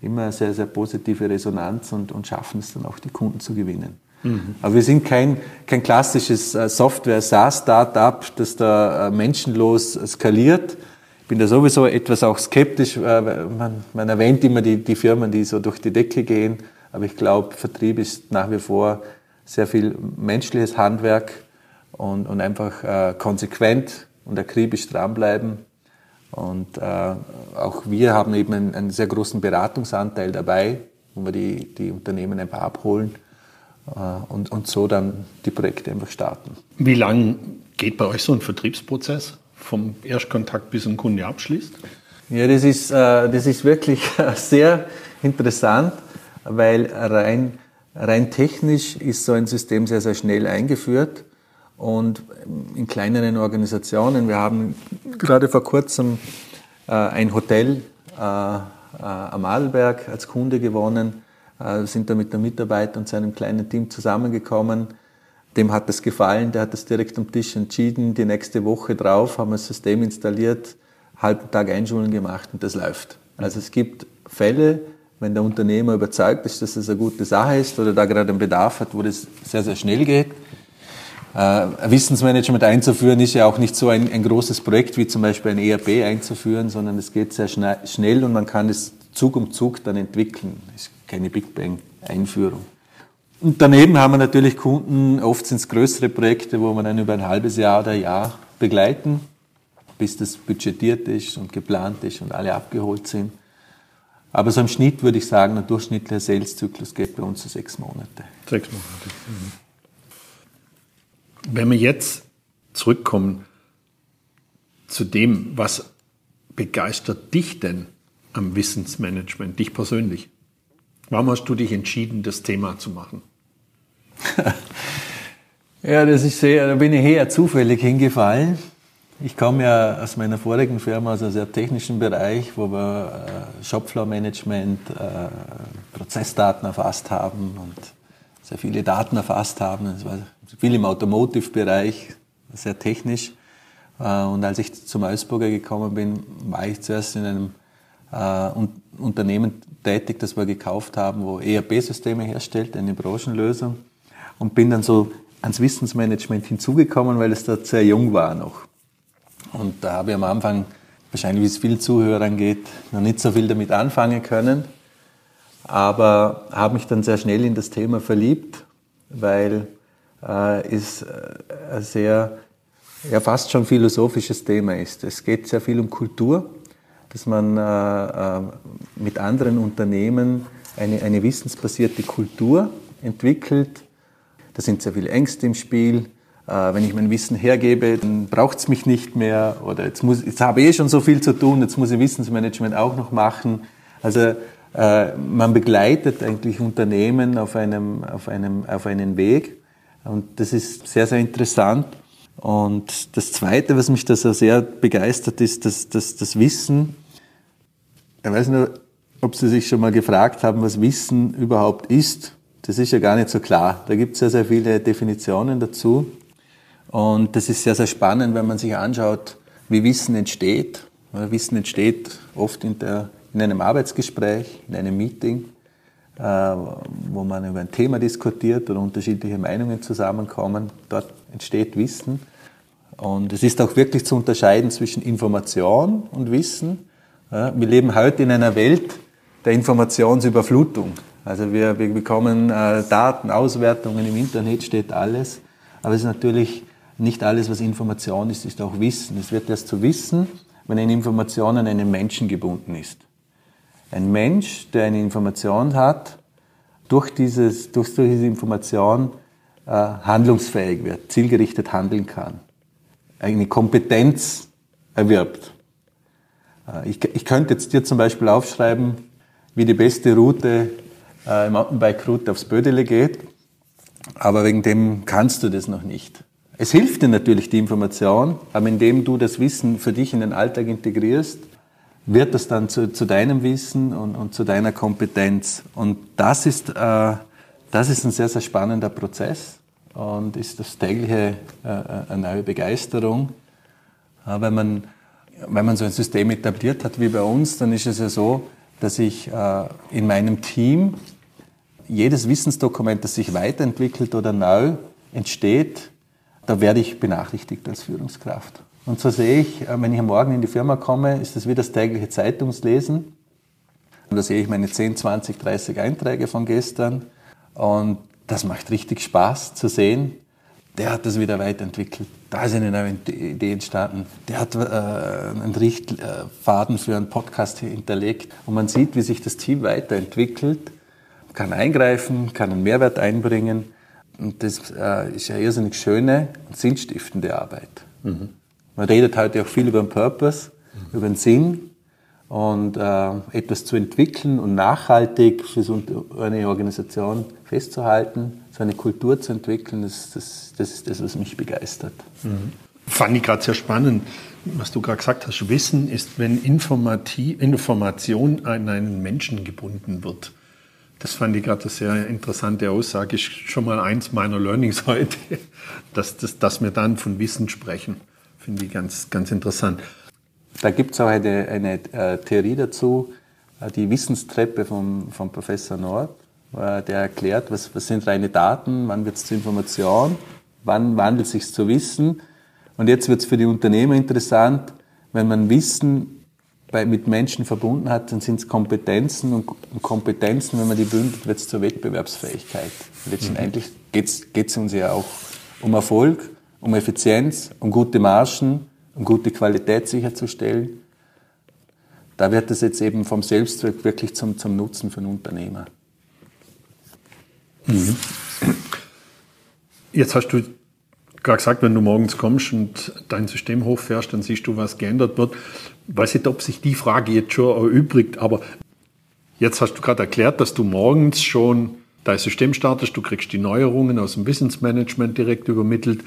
immer sehr, sehr positive Resonanz und, und schaffen es dann auch, die Kunden zu gewinnen. Mhm. Aber wir sind kein, kein klassisches äh, Software-SaaS-Startup, das da äh, menschenlos skaliert. Ich bin da sowieso etwas auch skeptisch. Äh, man, man erwähnt immer die, die Firmen, die so durch die Decke gehen. Aber ich glaube, Vertrieb ist nach wie vor sehr viel menschliches Handwerk und, und einfach äh, konsequent und akribisch dranbleiben. Und äh, auch wir haben eben einen, einen, sehr großen Beratungsanteil dabei, wo wir die, die Unternehmen einfach abholen und, und so dann die Projekte einfach starten. Wie lang geht bei euch so ein Vertriebsprozess vom Erstkontakt bis ein Kunde abschließt? Ja, das ist, äh, das ist wirklich sehr interessant, weil rein Rein technisch ist so ein System sehr, sehr schnell eingeführt und in kleineren Organisationen, wir haben gerade vor kurzem äh, ein Hotel äh, äh, am Adelberg als Kunde gewonnen, äh, sind da mit der Mitarbeiter und seinem kleinen Team zusammengekommen. Dem hat das gefallen, der hat das direkt am Tisch entschieden. Die nächste Woche drauf haben wir das System installiert, halben Tag Einschulen gemacht und das läuft. Also es gibt Fälle, wenn der Unternehmer überzeugt ist, dass es eine gute Sache ist oder da gerade einen Bedarf hat, wo das sehr, sehr schnell geht. Äh, Wissensmanagement einzuführen ist ja auch nicht so ein, ein, großes Projekt wie zum Beispiel ein ERP einzuführen, sondern es geht sehr schnell und man kann es Zug um Zug dann entwickeln. Ist keine Big Bang Einführung. Und daneben haben wir natürlich Kunden, oft sind es größere Projekte, wo wir dann über ein halbes Jahr oder Jahr begleiten, bis das budgetiert ist und geplant ist und alle abgeholt sind. Aber so im Schnitt würde ich sagen, ein durchschnittlicher Saleszyklus geht bei uns zu sechs Monate. Sechs Monate. Mhm. Wenn wir jetzt zurückkommen zu dem, was begeistert dich denn am Wissensmanagement, dich persönlich? Warum hast du dich entschieden, das Thema zu machen? ja, das ist sehr, da bin ich eher zufällig hingefallen. Ich komme ja aus meiner vorigen Firma aus einem sehr technischen Bereich, wo wir äh, Shopfloor-Management, äh, Prozessdaten erfasst haben und sehr viele Daten erfasst haben. Es war viel im Automotive-Bereich, sehr technisch. Äh, und als ich zum Augsburger gekommen bin, war ich zuerst in einem Unternehmen tätig, das wir gekauft haben, wo ERP-Systeme herstellt, eine Branchenlösung. Und bin dann so ans Wissensmanagement hinzugekommen, weil es dort sehr jung war noch. Und da habe ich am Anfang, wahrscheinlich wie es vielen Zuhörern geht, noch nicht so viel damit anfangen können. Aber habe mich dann sehr schnell in das Thema verliebt, weil äh, es äh, ein sehr, ja fast schon philosophisches Thema ist. Es geht sehr viel um Kultur, dass man äh, äh mit anderen Unternehmen eine, eine wissensbasierte Kultur entwickelt. Da sind sehr viele Ängste im Spiel. Äh, wenn ich mein Wissen hergebe, dann braucht es mich nicht mehr. Oder jetzt, muss, jetzt habe ich eh schon so viel zu tun, jetzt muss ich Wissensmanagement auch noch machen. Also äh, man begleitet eigentlich Unternehmen auf einem, auf einem, auf einen Weg. Und das ist sehr, sehr interessant. Und das Zweite, was mich da so sehr begeistert, ist dass, dass das Wissen. Ich weiß nur, ob Sie sich schon mal gefragt haben, was Wissen überhaupt ist. Das ist ja gar nicht so klar. Da gibt es sehr, sehr viele Definitionen dazu. Und das ist sehr, sehr spannend, wenn man sich anschaut, wie Wissen entsteht. Wissen entsteht oft in der in einem Arbeitsgespräch, in einem Meeting, äh, wo man über ein Thema diskutiert oder unterschiedliche Meinungen zusammenkommen. Dort entsteht Wissen. Und es ist auch wirklich zu unterscheiden zwischen Information und Wissen. Wir leben heute in einer Welt der Informationsüberflutung. Also wir, wir bekommen äh, Daten, Auswertungen, im Internet steht alles. Aber es ist natürlich nicht alles, was Information ist, ist auch Wissen. Es wird erst zu Wissen, wenn eine Information an einen Menschen gebunden ist. Ein Mensch, der eine Information hat, durch, dieses, durch diese Information äh, handlungsfähig wird, zielgerichtet handeln kann, eine Kompetenz erwirbt. Äh, ich, ich könnte jetzt dir zum Beispiel aufschreiben, wie die beste Route, äh, Mountainbike-Route aufs Bödele geht, aber wegen dem kannst du das noch nicht. Es hilft dir natürlich die Information, aber indem du das Wissen für dich in den Alltag integrierst, wird das dann zu, zu deinem Wissen und, und, zu deiner Kompetenz. Und das ist, äh, das ist ein sehr, sehr spannender Prozess und ist das tägliche äh, eine neue Begeisterung. Äh, wenn, man, wenn man so ein System etabliert hat wie bei uns, dann ist es ja so, dass ich äh, in meinem Team jedes Wissensdokument, das sich weiterentwickelt oder neu entsteht, da werde ich benachrichtigt als Führungskraft. Und so sehe ich, äh, wenn ich am Morgen in die Firma komme, ist das wie das tägliche Zeitungslesen. Und da sehe ich meine 10, 20, 30 Einträge von gestern. Und das macht richtig Spaß zu sehen. Der hat das wieder weiterentwickelt. Da ist eine neue Idee entstanden. Der hat äh, einen Richtfaden für einen Podcast hinterlegt. Und man sieht, wie sich das Team weiterentwickelt, kann eingreifen, kann einen Mehrwert einbringen. Und das äh, ist eine irrsinnig schöne und sinnstiftende Arbeit. Mhm. Man redet heute auch viel über den Purpose, mhm. über den Sinn und äh, etwas zu entwickeln und nachhaltig für so eine Organisation festzuhalten, so eine Kultur zu entwickeln, das, das, das ist das, was mich begeistert. Mhm. Fand ich gerade sehr spannend, was du gerade gesagt hast. Wissen ist, wenn Information an einen Menschen gebunden wird. Das fand ich gerade eine sehr interessante Aussage. Ist schon mal eins meiner Learnings heute, dass, dass, dass wir dann von Wissen sprechen. Finde ich ganz, ganz interessant. Da gibt es auch eine, eine äh, Theorie dazu, äh, die Wissenstreppe vom, vom Professor Nord, äh, der erklärt, was, was sind reine Daten, wann wird es zur Information, wann wandelt es sich zu Wissen. Und jetzt wird es für die Unternehmer interessant, wenn man Wissen bei, mit Menschen verbunden hat, dann sind es Kompetenzen und, und, Kompetenzen, wenn man die bündelt, wird es zur Wettbewerbsfähigkeit. Letztendlich mhm. geht es uns ja auch um Erfolg um Effizienz, um gute Margen, um gute Qualität sicherzustellen. Da wird es jetzt eben vom Selbstzweck wirklich zum, zum Nutzen für einen Unternehmer. Mhm. Jetzt hast du gerade gesagt, wenn du morgens kommst und dein System hochfährst, dann siehst du, was geändert wird. Ich weiß nicht, ob sich die Frage jetzt schon erübrigt, aber jetzt hast du gerade erklärt, dass du morgens schon dein System startest, du kriegst die Neuerungen aus dem Wissensmanagement direkt übermittelt.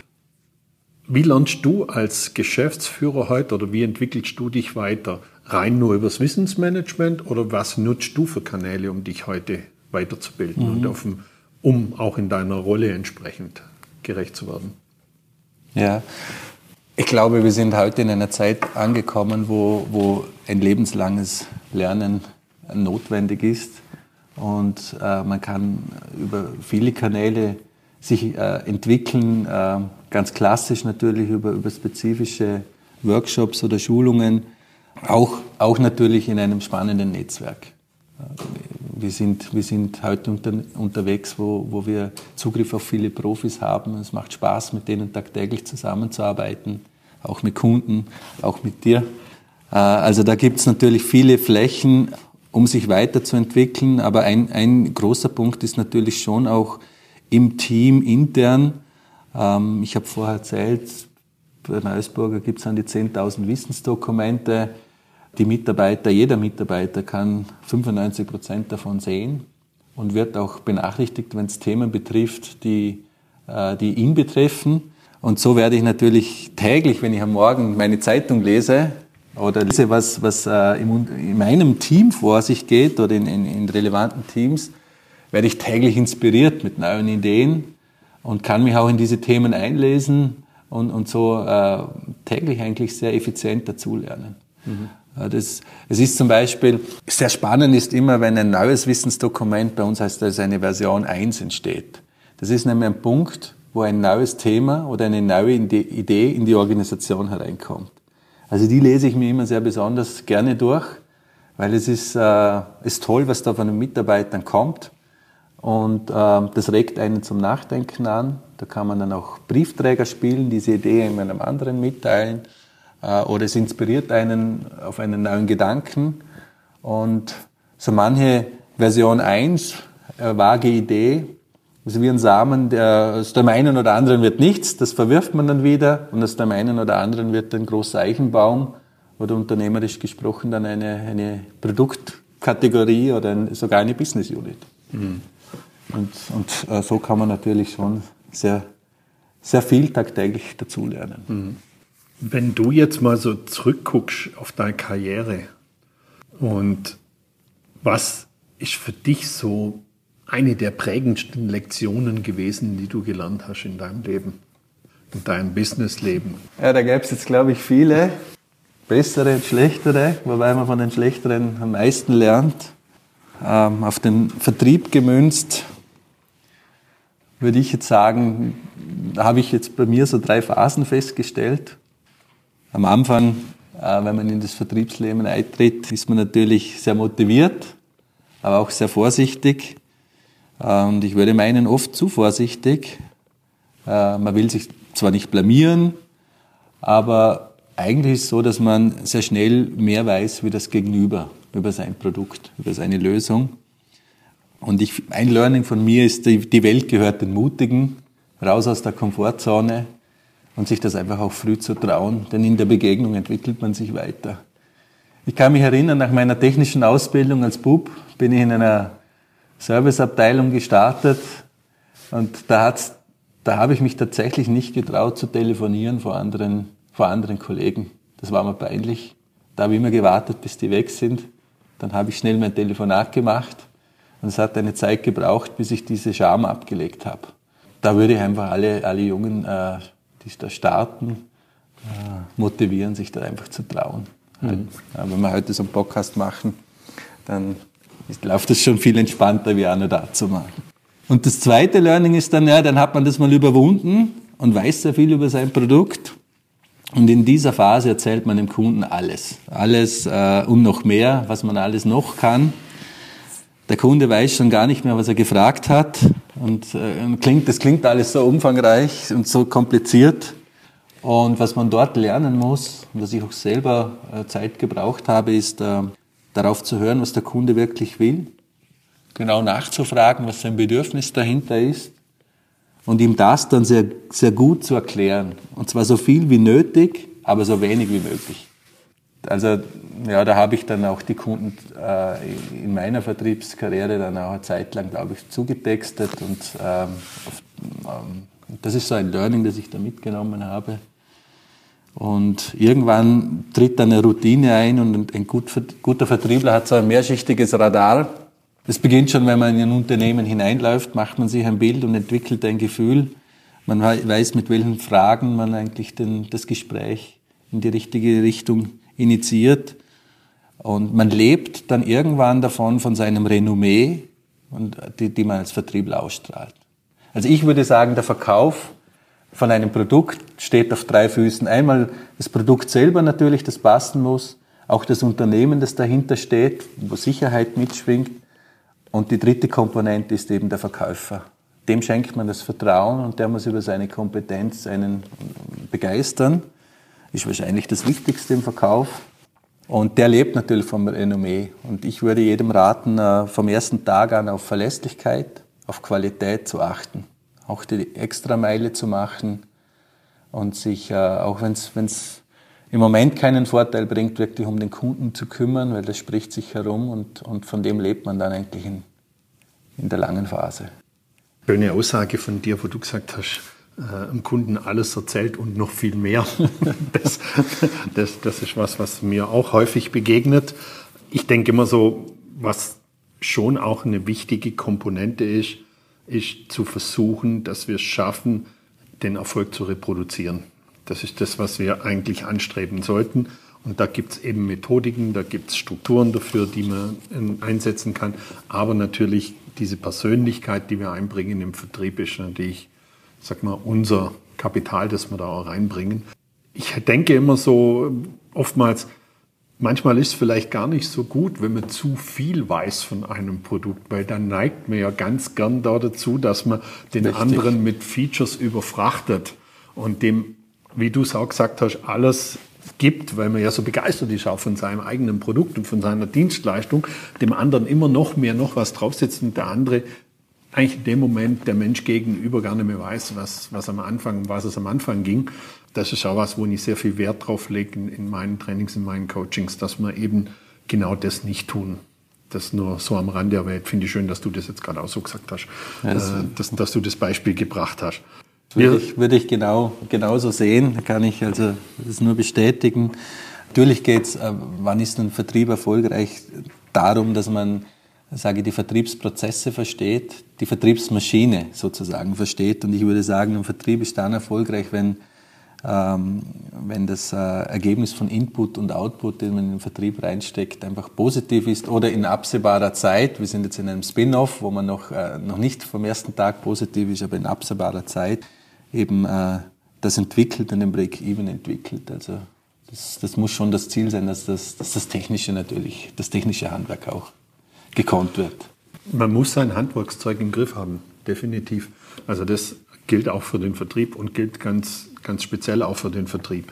Wie lernst du als Geschäftsführer heute oder wie entwickelst du dich weiter? Rein nur übers Wissensmanagement oder was nutzt du für Kanäle, um dich heute weiterzubilden mhm. und auf, um auch in deiner Rolle entsprechend gerecht zu werden? Ja, ich glaube, wir sind heute in einer Zeit angekommen, wo, wo ein lebenslanges Lernen notwendig ist. Und äh, man kann über viele Kanäle sich äh, entwickeln, äh, ganz klassisch natürlich über, über spezifische Workshops oder Schulungen, auch, auch natürlich in einem spannenden Netzwerk. Wir sind, wir sind heute unter, unterwegs, wo, wo wir Zugriff auf viele Profis haben. Es macht Spaß, mit denen tagtäglich zusammenzuarbeiten, auch mit Kunden, auch mit dir. Äh, also da gibt es natürlich viele Flächen, um sich weiterzuentwickeln. Aber ein, ein großer Punkt ist natürlich schon auch im Team intern. Ähm, ich habe vorher erzählt, bei Neusburger gibt es an die 10.000 Wissensdokumente die Mitarbeiter, jeder Mitarbeiter kann 95 Prozent davon sehen und wird auch benachrichtigt, wenn es Themen betrifft, die, äh, die ihn betreffen. Und so werde ich natürlich täglich, wenn ich am Morgen meine Zeitung lese oder lese, was, was äh, in meinem Team vor sich geht oder in, in, in relevanten Teams, werde ich täglich inspiriert mit neuen Ideen und kann mich auch in diese Themen einlesen und, und so äh, täglich eigentlich sehr effizient dazulernen. Mhm. Das, es ist zum Beispiel, sehr spannend ist immer, wenn ein neues Wissensdokument, bei uns heißt das eine Version 1 entsteht. Das ist nämlich ein Punkt, wo ein neues Thema oder eine neue Idee in die Organisation hereinkommt. Also die lese ich mir immer sehr besonders gerne durch, weil es ist, äh, ist toll, was da von den Mitarbeitern kommt. Und äh, das regt einen zum Nachdenken an. Da kann man dann auch Briefträger spielen, diese Idee einem anderen mitteilen. Äh, oder es inspiriert einen auf einen neuen Gedanken. Und so manche Version 1, äh, vage Idee, ist wie ein Samen, der aus dem einen oder anderen wird nichts, das verwirft man dann wieder und aus dem einen oder anderen wird ein großer Eichenbaum oder unternehmerisch gesprochen dann eine, eine Produktkategorie oder ein, sogar eine Business Unit. Mhm. Und, und äh, so kann man natürlich schon sehr, sehr viel tagtäglich dazulernen. Mhm. Wenn du jetzt mal so zurückguckst auf deine Karriere und was ist für dich so eine der prägendsten Lektionen gewesen, die du gelernt hast in deinem Leben, in deinem Businessleben? Ja, da gäbe es jetzt, glaube ich, viele bessere und schlechtere, wobei man von den schlechteren am meisten lernt. Ähm, auf den Vertrieb gemünzt, würde ich jetzt sagen, da habe ich jetzt bei mir so drei Phasen festgestellt. Am Anfang, äh, wenn man in das Vertriebsleben eintritt, ist man natürlich sehr motiviert, aber auch sehr vorsichtig. Äh, und ich würde meinen, oft zu vorsichtig. Äh, man will sich zwar nicht blamieren, aber eigentlich ist es so, dass man sehr schnell mehr weiß wie das Gegenüber über sein Produkt, über seine Lösung. Und ich, ein Learning von mir ist, die Welt gehört den Mutigen, raus aus der Komfortzone, und sich das einfach auch früh zu trauen, denn in der Begegnung entwickelt man sich weiter. Ich kann mich erinnern, nach meiner technischen Ausbildung als Bub bin ich in einer Serviceabteilung gestartet und da, hat's, da habe ich mich tatsächlich nicht getraut zu telefonieren vor anderen, vor anderen Kollegen. Das war mir peinlich. Da habe ich immer gewartet, bis die weg sind. Dann habe ich schnell mein Telefonat gemacht und es hat eine Zeit gebraucht, bis ich diese Scham abgelegt habe. Da würde ich einfach alle, alle Jungen äh, die da starten, äh, motivieren, sich da einfach zu trauen. Mhm. Ja, wenn wir heute so einen Podcast machen, dann ist, läuft das schon viel entspannter, wie einer da zu machen. Und das zweite Learning ist dann, ja, dann hat man das mal überwunden und weiß sehr viel über sein Produkt. Und in dieser Phase erzählt man dem Kunden alles. Alles äh, und noch mehr, was man alles noch kann. Der Kunde weiß schon gar nicht mehr, was er gefragt hat. Und äh, klingt, das klingt alles so umfangreich und so kompliziert. Und was man dort lernen muss, und was ich auch selber äh, Zeit gebraucht habe, ist äh, darauf zu hören, was der Kunde wirklich will. Genau nachzufragen, was sein Bedürfnis dahinter ist. Und ihm das dann sehr, sehr gut zu erklären. Und zwar so viel wie nötig, aber so wenig wie möglich. Also ja, da habe ich dann auch die Kunden äh, in meiner Vertriebskarriere dann auch eine Zeit lang, glaube ich, zugetextet und ähm, oft, ähm, das ist so ein Learning, das ich da mitgenommen habe. Und irgendwann tritt dann eine Routine ein und ein gut, guter Vertriebler hat so ein mehrschichtiges Radar. Das beginnt schon, wenn man in ein Unternehmen hineinläuft, macht man sich ein Bild und entwickelt ein Gefühl, Man weiß, mit welchen Fragen man eigentlich den, das Gespräch in die richtige Richtung initiiert. Und man lebt dann irgendwann davon, von seinem Renommee, und die, die man als Vertriebler ausstrahlt. Also ich würde sagen, der Verkauf von einem Produkt steht auf drei Füßen. Einmal das Produkt selber natürlich, das passen muss, auch das Unternehmen, das dahinter steht, wo Sicherheit mitschwingt. Und die dritte Komponente ist eben der Verkäufer. Dem schenkt man das Vertrauen und der muss über seine Kompetenz einen begeistern. Ist wahrscheinlich das Wichtigste im Verkauf. Und der lebt natürlich vom Renommee. Und ich würde jedem raten, äh, vom ersten Tag an auf Verlässlichkeit, auf Qualität zu achten. Auch die Extrameile zu machen und sich, äh, auch wenn es im Moment keinen Vorteil bringt, wirklich um den Kunden zu kümmern, weil das spricht sich herum und, und von dem lebt man dann eigentlich in, in der langen Phase. Schöne Aussage von dir, wo du gesagt hast, äh, dem Kunden alles erzählt und noch viel mehr. das, das, das ist was, was mir auch häufig begegnet. Ich denke immer so, was schon auch eine wichtige Komponente ist, ist zu versuchen, dass wir es schaffen, den Erfolg zu reproduzieren. Das ist das, was wir eigentlich anstreben sollten. Und da gibt es eben Methodiken, da gibt es Strukturen dafür, die man ähm, einsetzen kann. Aber natürlich diese Persönlichkeit, die wir einbringen im Vertrieb, ist natürlich sag mal, unser Kapital, das wir da auch reinbringen. Ich denke immer so, oftmals, manchmal ist es vielleicht gar nicht so gut, wenn man zu viel weiß von einem Produkt, weil dann neigt man ja ganz gern da dazu, dass man den Richtig. anderen mit Features überfrachtet und dem, wie du es auch gesagt hast, alles gibt, weil man ja so begeistert ist auch von seinem eigenen Produkt und von seiner Dienstleistung, dem anderen immer noch mehr noch was draufsetzt und der andere eigentlich in dem Moment der Mensch gegenüber gar nicht mehr weiß, was, was am Anfang, was es am Anfang ging. Das ist auch was, wo ich sehr viel Wert drauf lege in, in meinen Trainings, in meinen Coachings, dass wir eben genau das nicht tun. Das nur so am Rande, aber finde ich schön, dass du das jetzt gerade auch so gesagt hast, ja, das äh, dass, dass du das Beispiel gebracht hast. Würde ich, würde ich genau, genauso sehen, kann ich also das nur bestätigen. Natürlich geht es, äh, wann ist ein Vertrieb erfolgreich, darum, dass man sage ich, die Vertriebsprozesse versteht, die Vertriebsmaschine sozusagen versteht. Und ich würde sagen, ein Vertrieb ist dann erfolgreich, wenn, ähm, wenn das äh, Ergebnis von Input und Output, den man in den Vertrieb reinsteckt, einfach positiv ist oder in absehbarer Zeit. Wir sind jetzt in einem Spin-off, wo man noch, äh, noch nicht vom ersten Tag positiv ist, aber in absehbarer Zeit eben äh, das entwickelt und den Break-Even entwickelt. Also das, das muss schon das Ziel sein, dass das, dass das Technische natürlich, das technische Handwerk auch gekonnt wird. Man muss sein Handwerkszeug im Griff haben, definitiv. Also das gilt auch für den Vertrieb und gilt ganz, ganz speziell auch für den Vertrieb.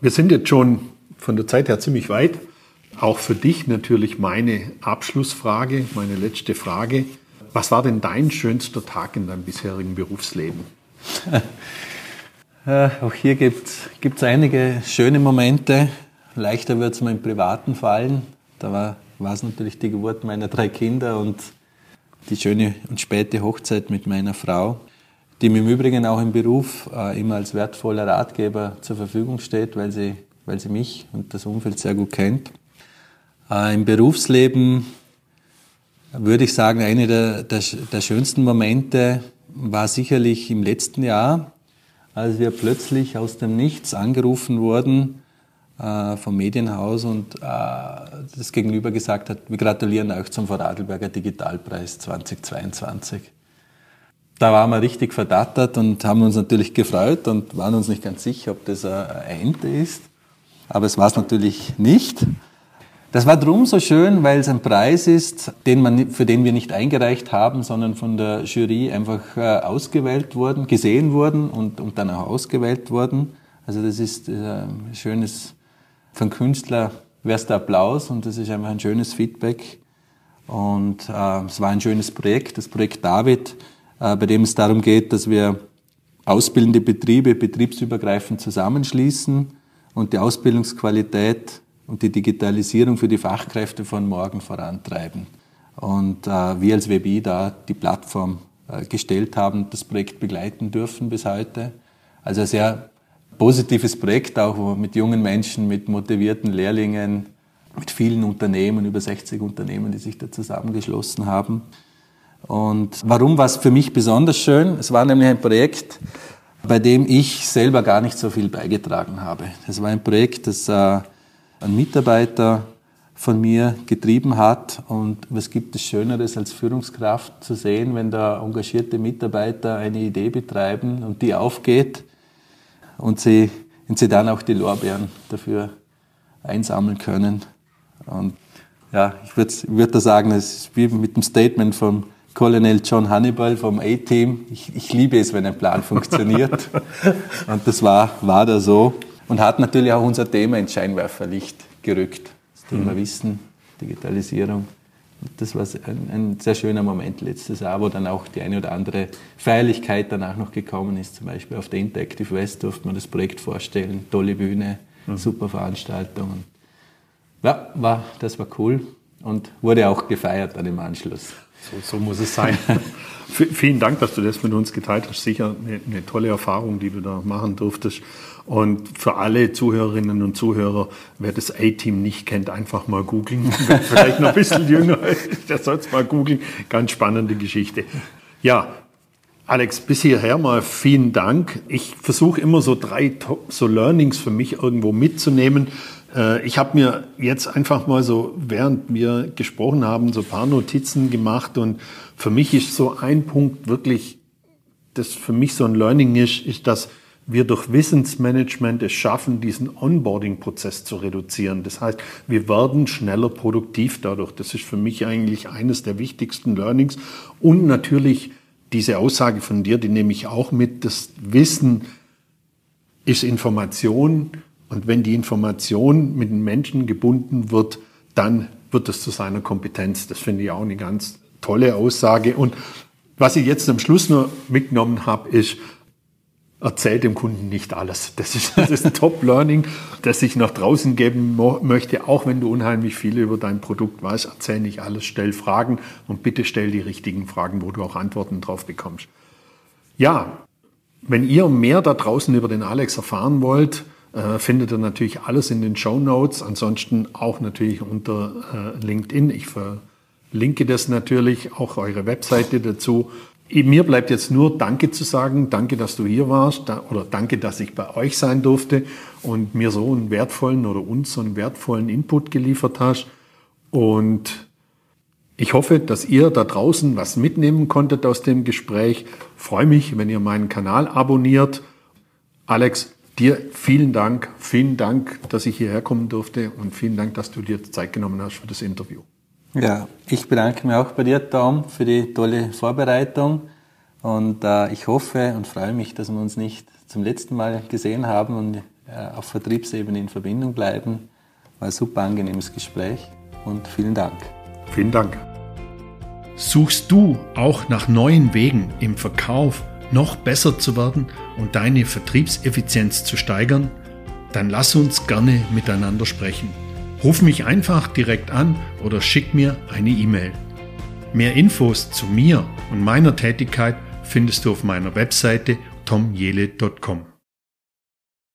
Wir sind jetzt schon von der Zeit her ziemlich weit. Auch für dich natürlich meine Abschlussfrage, meine letzte Frage. Was war denn dein schönster Tag in deinem bisherigen Berufsleben? auch hier gibt es einige schöne Momente. Leichter wird es mir im Privaten fallen. Da war war es natürlich die Geburt meiner drei Kinder und die schöne und späte Hochzeit mit meiner Frau, die mir im Übrigen auch im Beruf äh, immer als wertvoller Ratgeber zur Verfügung steht, weil sie, weil sie mich und das Umfeld sehr gut kennt. Äh, Im Berufsleben würde ich sagen, eine der, der, der schönsten Momente war sicherlich im letzten Jahr, als wir plötzlich aus dem Nichts angerufen wurden äh, vom Medienhaus und äh, das Gegenüber gesagt hat, wir gratulieren euch zum Vorarlberger Digitalpreis 2022. Da waren wir richtig verdattert und haben uns natürlich gefreut und waren uns nicht ganz sicher, ob das eine Ente ist. Aber es war es natürlich nicht. Das war drum so schön, weil es ein Preis ist, den man, für den wir nicht eingereicht haben, sondern von der Jury einfach äh, ausgewählt worden, gesehen worden und, und dann auch ausgewählt worden. Also das ist ein schönes für Künstler wäre es der Applaus und das ist einfach ein schönes Feedback. Und äh, es war ein schönes Projekt, das Projekt David, äh, bei dem es darum geht, dass wir ausbildende Betriebe betriebsübergreifend zusammenschließen und die Ausbildungsqualität und die Digitalisierung für die Fachkräfte von morgen vorantreiben. Und äh, wir als WBI da die Plattform äh, gestellt haben, das Projekt begleiten dürfen bis heute. Also sehr positives Projekt auch, mit jungen Menschen, mit motivierten Lehrlingen, mit vielen Unternehmen, über 60 Unternehmen, die sich da zusammengeschlossen haben. Und warum war es für mich besonders schön? Es war nämlich ein Projekt, bei dem ich selber gar nicht so viel beigetragen habe. Es war ein Projekt, das äh, ein Mitarbeiter von mir getrieben hat. Und was gibt es Schöneres als Führungskraft zu sehen, wenn da engagierte Mitarbeiter eine Idee betreiben und die aufgeht und sie, und sie dann auch die Lorbeeren dafür einsammeln können. Und ja, ich würde würd da sagen, es ist wie mit dem Statement von Colonel John Hannibal vom A-Team. Ich, ich, liebe es, wenn ein Plan funktioniert. und das war, war da so. Und hat natürlich auch unser Thema ins Scheinwerferlicht gerückt. Das Thema mhm. Wissen, Digitalisierung. Das war ein, ein, sehr schöner Moment letztes Jahr, wo dann auch die eine oder andere Feierlichkeit danach noch gekommen ist. Zum Beispiel auf der Interactive West durfte man das Projekt vorstellen. Tolle Bühne, mhm. super Veranstaltung. Ja, war, das war cool und wurde auch gefeiert dann im Anschluss. So, so muss es sein. Vielen Dank, dass du das mit uns geteilt hast. Sicher eine, eine, tolle Erfahrung, die du da machen durftest. Und für alle Zuhörerinnen und Zuhörer, wer das A-Team nicht kennt, einfach mal googeln. Vielleicht noch ein bisschen jünger, der soll es mal googeln. Ganz spannende Geschichte. Ja, Alex, bis hierher mal vielen Dank. Ich versuche immer so drei so Learnings für mich irgendwo mitzunehmen. Äh, ich habe mir jetzt einfach mal so, während wir gesprochen haben, so ein paar Notizen gemacht und für mich ist so ein Punkt wirklich, das für mich so ein Learning ist, ist, dass wir durch Wissensmanagement es schaffen, diesen Onboarding-Prozess zu reduzieren. Das heißt, wir werden schneller produktiv dadurch. Das ist für mich eigentlich eines der wichtigsten Learnings. Und natürlich diese Aussage von dir, die nehme ich auch mit, das Wissen ist Information und wenn die Information mit den Menschen gebunden wird, dann wird es zu seiner Kompetenz. Das finde ich auch eine ganz tolle Aussage. Und was ich jetzt am Schluss noch mitgenommen habe, ist, erzähl dem Kunden nicht alles. Das ist, das ist ein Top-Learning, das ich nach draußen geben möchte. Auch wenn du unheimlich viel über dein Produkt weißt, erzähl nicht alles, stell Fragen und bitte stell die richtigen Fragen, wo du auch Antworten drauf bekommst. Ja, wenn ihr mehr da draußen über den Alex erfahren wollt, äh, findet ihr natürlich alles in den Show Notes. Ansonsten auch natürlich unter äh, LinkedIn. Ich verlinke das natürlich, auch eure Webseite dazu. Mir bleibt jetzt nur Danke zu sagen. Danke, dass du hier warst oder danke, dass ich bei euch sein durfte und mir so einen wertvollen oder uns so einen wertvollen Input geliefert hast. Und ich hoffe, dass ihr da draußen was mitnehmen konntet aus dem Gespräch. freue mich, wenn ihr meinen Kanal abonniert. Alex, Dir vielen Dank, vielen Dank, dass ich hierher kommen durfte und vielen Dank, dass du dir Zeit genommen hast für das Interview. Ja, ich bedanke mich auch bei dir, Tom, für die tolle Vorbereitung und äh, ich hoffe und freue mich, dass wir uns nicht zum letzten Mal gesehen haben und äh, auf Vertriebsebene in Verbindung bleiben. War ein super angenehmes Gespräch und vielen Dank. Vielen Dank. Suchst du auch nach neuen Wegen im Verkauf? noch besser zu werden und deine Vertriebseffizienz zu steigern, dann lass uns gerne miteinander sprechen. Ruf mich einfach direkt an oder schick mir eine E-Mail. Mehr Infos zu mir und meiner Tätigkeit findest du auf meiner Webseite tomjele.com.